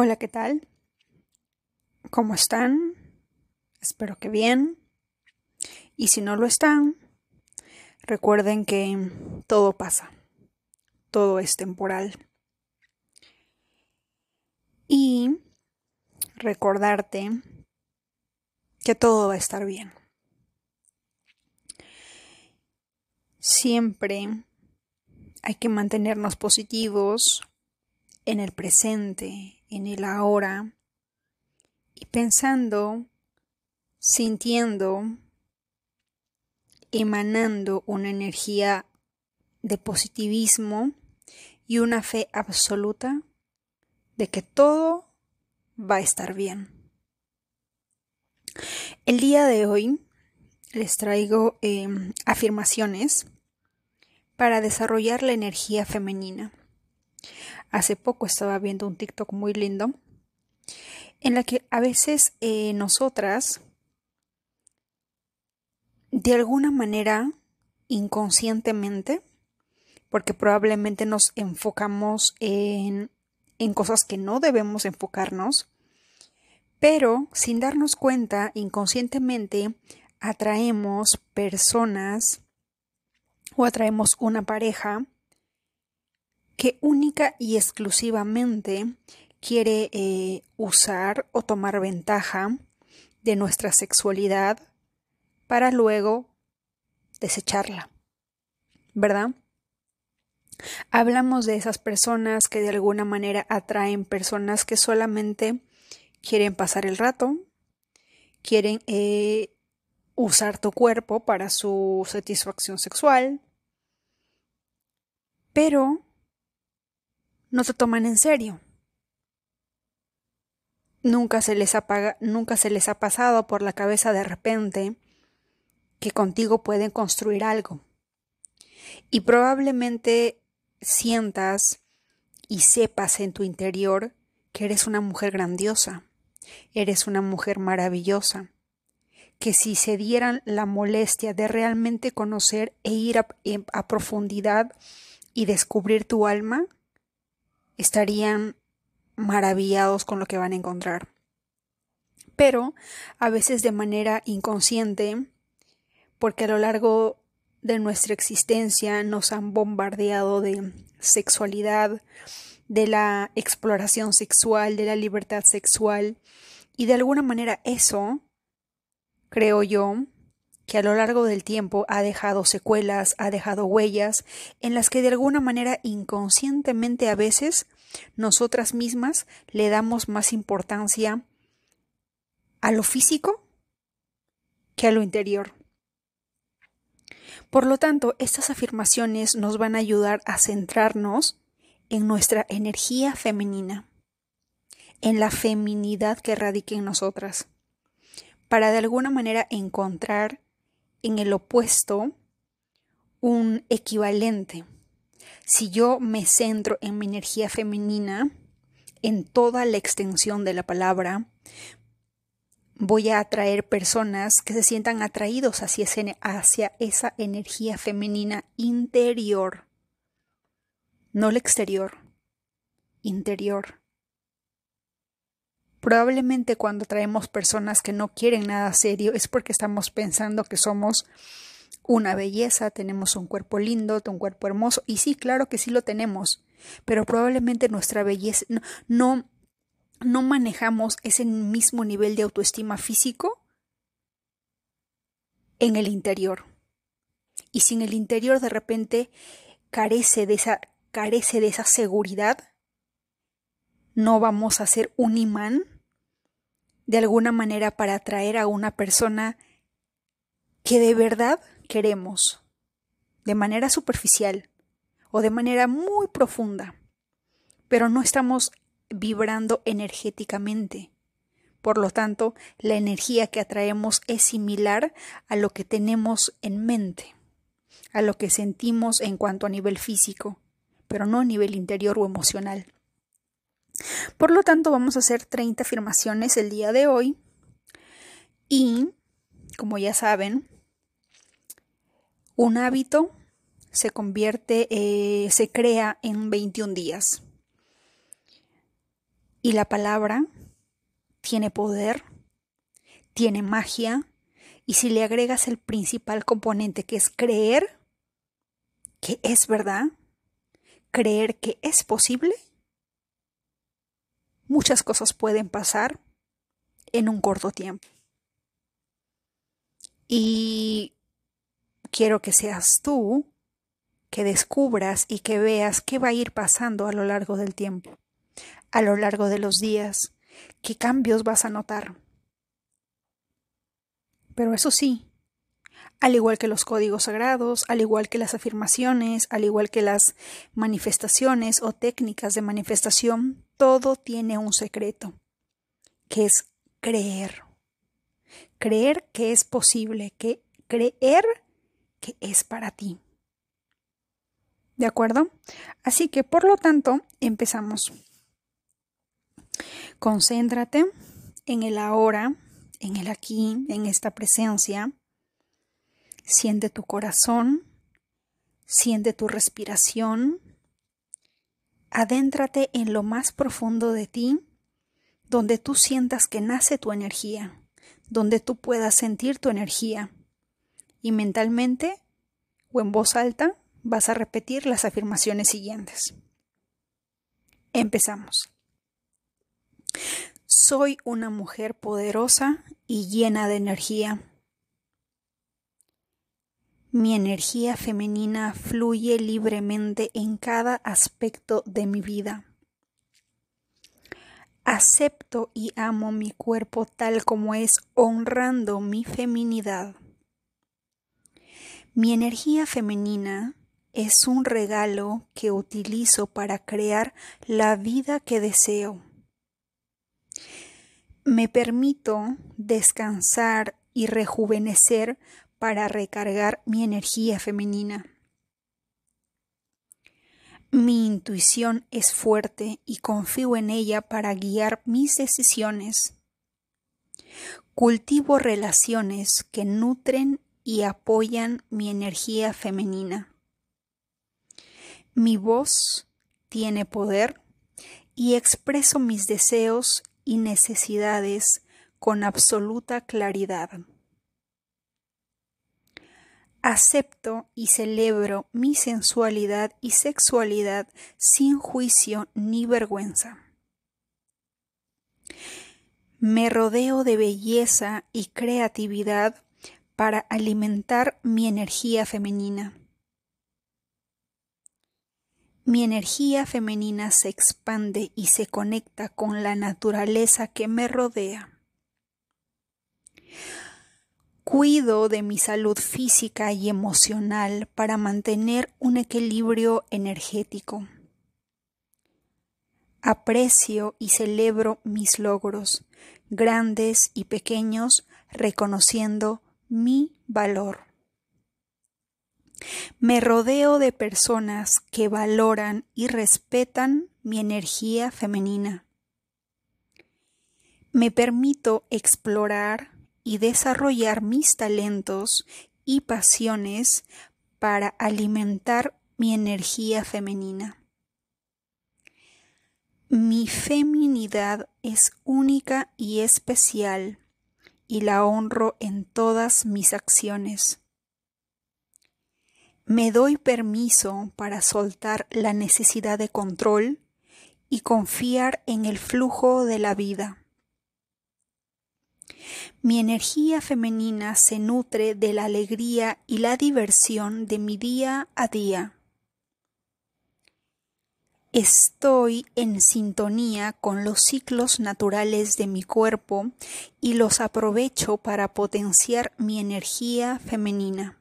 Hola, ¿qué tal? ¿Cómo están? Espero que bien. Y si no lo están, recuerden que todo pasa, todo es temporal. Y recordarte que todo va a estar bien. Siempre hay que mantenernos positivos en el presente, en el ahora, y pensando, sintiendo, emanando una energía de positivismo y una fe absoluta de que todo va a estar bien. El día de hoy les traigo em, afirmaciones para desarrollar la energía femenina. Hace poco estaba viendo un TikTok muy lindo en la que a veces eh, nosotras, de alguna manera, inconscientemente, porque probablemente nos enfocamos en, en cosas que no debemos enfocarnos, pero sin darnos cuenta, inconscientemente, atraemos personas o atraemos una pareja que única y exclusivamente quiere eh, usar o tomar ventaja de nuestra sexualidad para luego desecharla, ¿verdad? Hablamos de esas personas que de alguna manera atraen personas que solamente quieren pasar el rato, quieren eh, usar tu cuerpo para su satisfacción sexual, pero no te toman en serio. Nunca se les nunca se les ha pasado por la cabeza de repente que contigo pueden construir algo. Y probablemente sientas y sepas en tu interior que eres una mujer grandiosa, eres una mujer maravillosa, que si se dieran la molestia de realmente conocer e ir a, a profundidad y descubrir tu alma, estarían maravillados con lo que van a encontrar. Pero a veces de manera inconsciente, porque a lo largo de nuestra existencia nos han bombardeado de sexualidad, de la exploración sexual, de la libertad sexual, y de alguna manera eso, creo yo, que a lo largo del tiempo ha dejado secuelas, ha dejado huellas, en las que de alguna manera inconscientemente a veces nosotras mismas le damos más importancia a lo físico que a lo interior. Por lo tanto, estas afirmaciones nos van a ayudar a centrarnos en nuestra energía femenina, en la feminidad que radica en nosotras, para de alguna manera encontrar en el opuesto un equivalente si yo me centro en mi energía femenina, en toda la extensión de la palabra, voy a atraer personas que se sientan atraídos hacia, esa energía femenina interior, no la exterior, interior. Probablemente cuando traemos personas que no quieren nada serio es porque estamos pensando que somos una belleza, tenemos un cuerpo lindo, un cuerpo hermoso, y sí, claro que sí lo tenemos, pero probablemente nuestra belleza no, no, manejamos ese mismo nivel de autoestima físico en el interior. Y si en el interior de repente carece de esa, carece de esa seguridad, no vamos a ser un imán de alguna manera para atraer a una persona que de verdad queremos, de manera superficial o de manera muy profunda, pero no estamos vibrando energéticamente. Por lo tanto, la energía que atraemos es similar a lo que tenemos en mente, a lo que sentimos en cuanto a nivel físico, pero no a nivel interior o emocional. Por lo tanto, vamos a hacer 30 afirmaciones el día de hoy y, como ya saben, un hábito se convierte, eh, se crea en 21 días. Y la palabra tiene poder, tiene magia, y si le agregas el principal componente que es creer que es verdad, creer que es posible, muchas cosas pueden pasar en un corto tiempo. Y quiero que seas tú que descubras y que veas qué va a ir pasando a lo largo del tiempo, a lo largo de los días, qué cambios vas a notar. Pero eso sí, al igual que los códigos sagrados, al igual que las afirmaciones, al igual que las manifestaciones o técnicas de manifestación, todo tiene un secreto, que es creer. Creer que es posible, que creer que es para ti. ¿De acuerdo? Así que, por lo tanto, empezamos. Concéntrate en el ahora, en el aquí, en esta presencia. Siente tu corazón, siente tu respiración. Adéntrate en lo más profundo de ti, donde tú sientas que nace tu energía, donde tú puedas sentir tu energía. Y mentalmente o en voz alta vas a repetir las afirmaciones siguientes. Empezamos. Soy una mujer poderosa y llena de energía. Mi energía femenina fluye libremente en cada aspecto de mi vida. Acepto y amo mi cuerpo tal como es, honrando mi feminidad. Mi energía femenina es un regalo que utilizo para crear la vida que deseo. Me permito descansar y rejuvenecer para recargar mi energía femenina. Mi intuición es fuerte y confío en ella para guiar mis decisiones. Cultivo relaciones que nutren y apoyan mi energía femenina. Mi voz tiene poder y expreso mis deseos y necesidades con absoluta claridad. Acepto y celebro mi sensualidad y sexualidad sin juicio ni vergüenza. Me rodeo de belleza y creatividad para alimentar mi energía femenina. Mi energía femenina se expande y se conecta con la naturaleza que me rodea. Cuido de mi salud física y emocional para mantener un equilibrio energético. Aprecio y celebro mis logros, grandes y pequeños, reconociendo mi valor. Me rodeo de personas que valoran y respetan mi energía femenina. Me permito explorar y desarrollar mis talentos y pasiones para alimentar mi energía femenina. Mi feminidad es única y especial y la honro en todas mis acciones. Me doy permiso para soltar la necesidad de control y confiar en el flujo de la vida. Mi energía femenina se nutre de la alegría y la diversión de mi día a día. Estoy en sintonía con los ciclos naturales de mi cuerpo y los aprovecho para potenciar mi energía femenina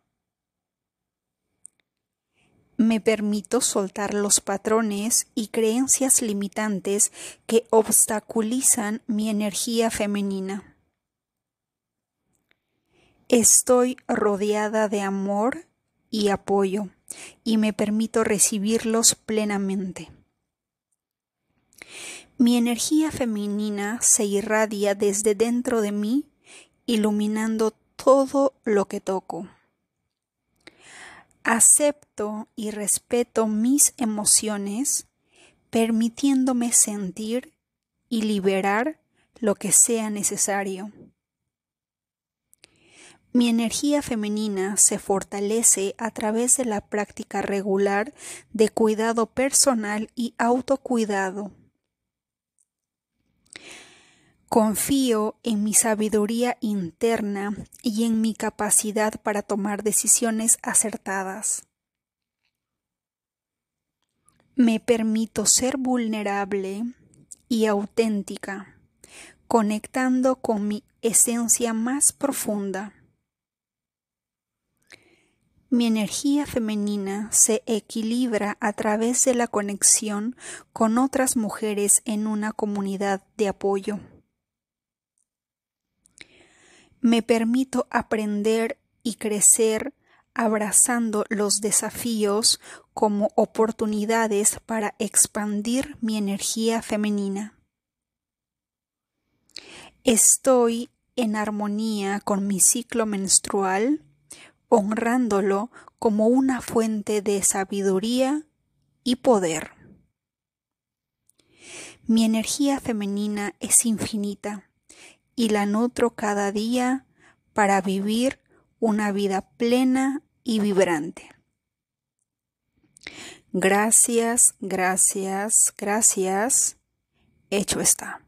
me permito soltar los patrones y creencias limitantes que obstaculizan mi energía femenina. Estoy rodeada de amor y apoyo y me permito recibirlos plenamente. Mi energía femenina se irradia desde dentro de mí, iluminando todo lo que toco. Acepto y respeto mis emociones, permitiéndome sentir, y liberar lo que sea necesario. Mi energía femenina se fortalece a través de la práctica regular de cuidado personal y autocuidado. Confío en mi sabiduría interna y en mi capacidad para tomar decisiones acertadas. Me permito ser vulnerable y auténtica, conectando con mi esencia más profunda. Mi energía femenina se equilibra a través de la conexión con otras mujeres en una comunidad de apoyo. Me permito aprender y crecer abrazando los desafíos como oportunidades para expandir mi energía femenina. Estoy en armonía con mi ciclo menstrual honrándolo como una fuente de sabiduría y poder. Mi energía femenina es infinita y la nutro cada día para vivir una vida plena y vibrante. Gracias, gracias, gracias. Hecho está.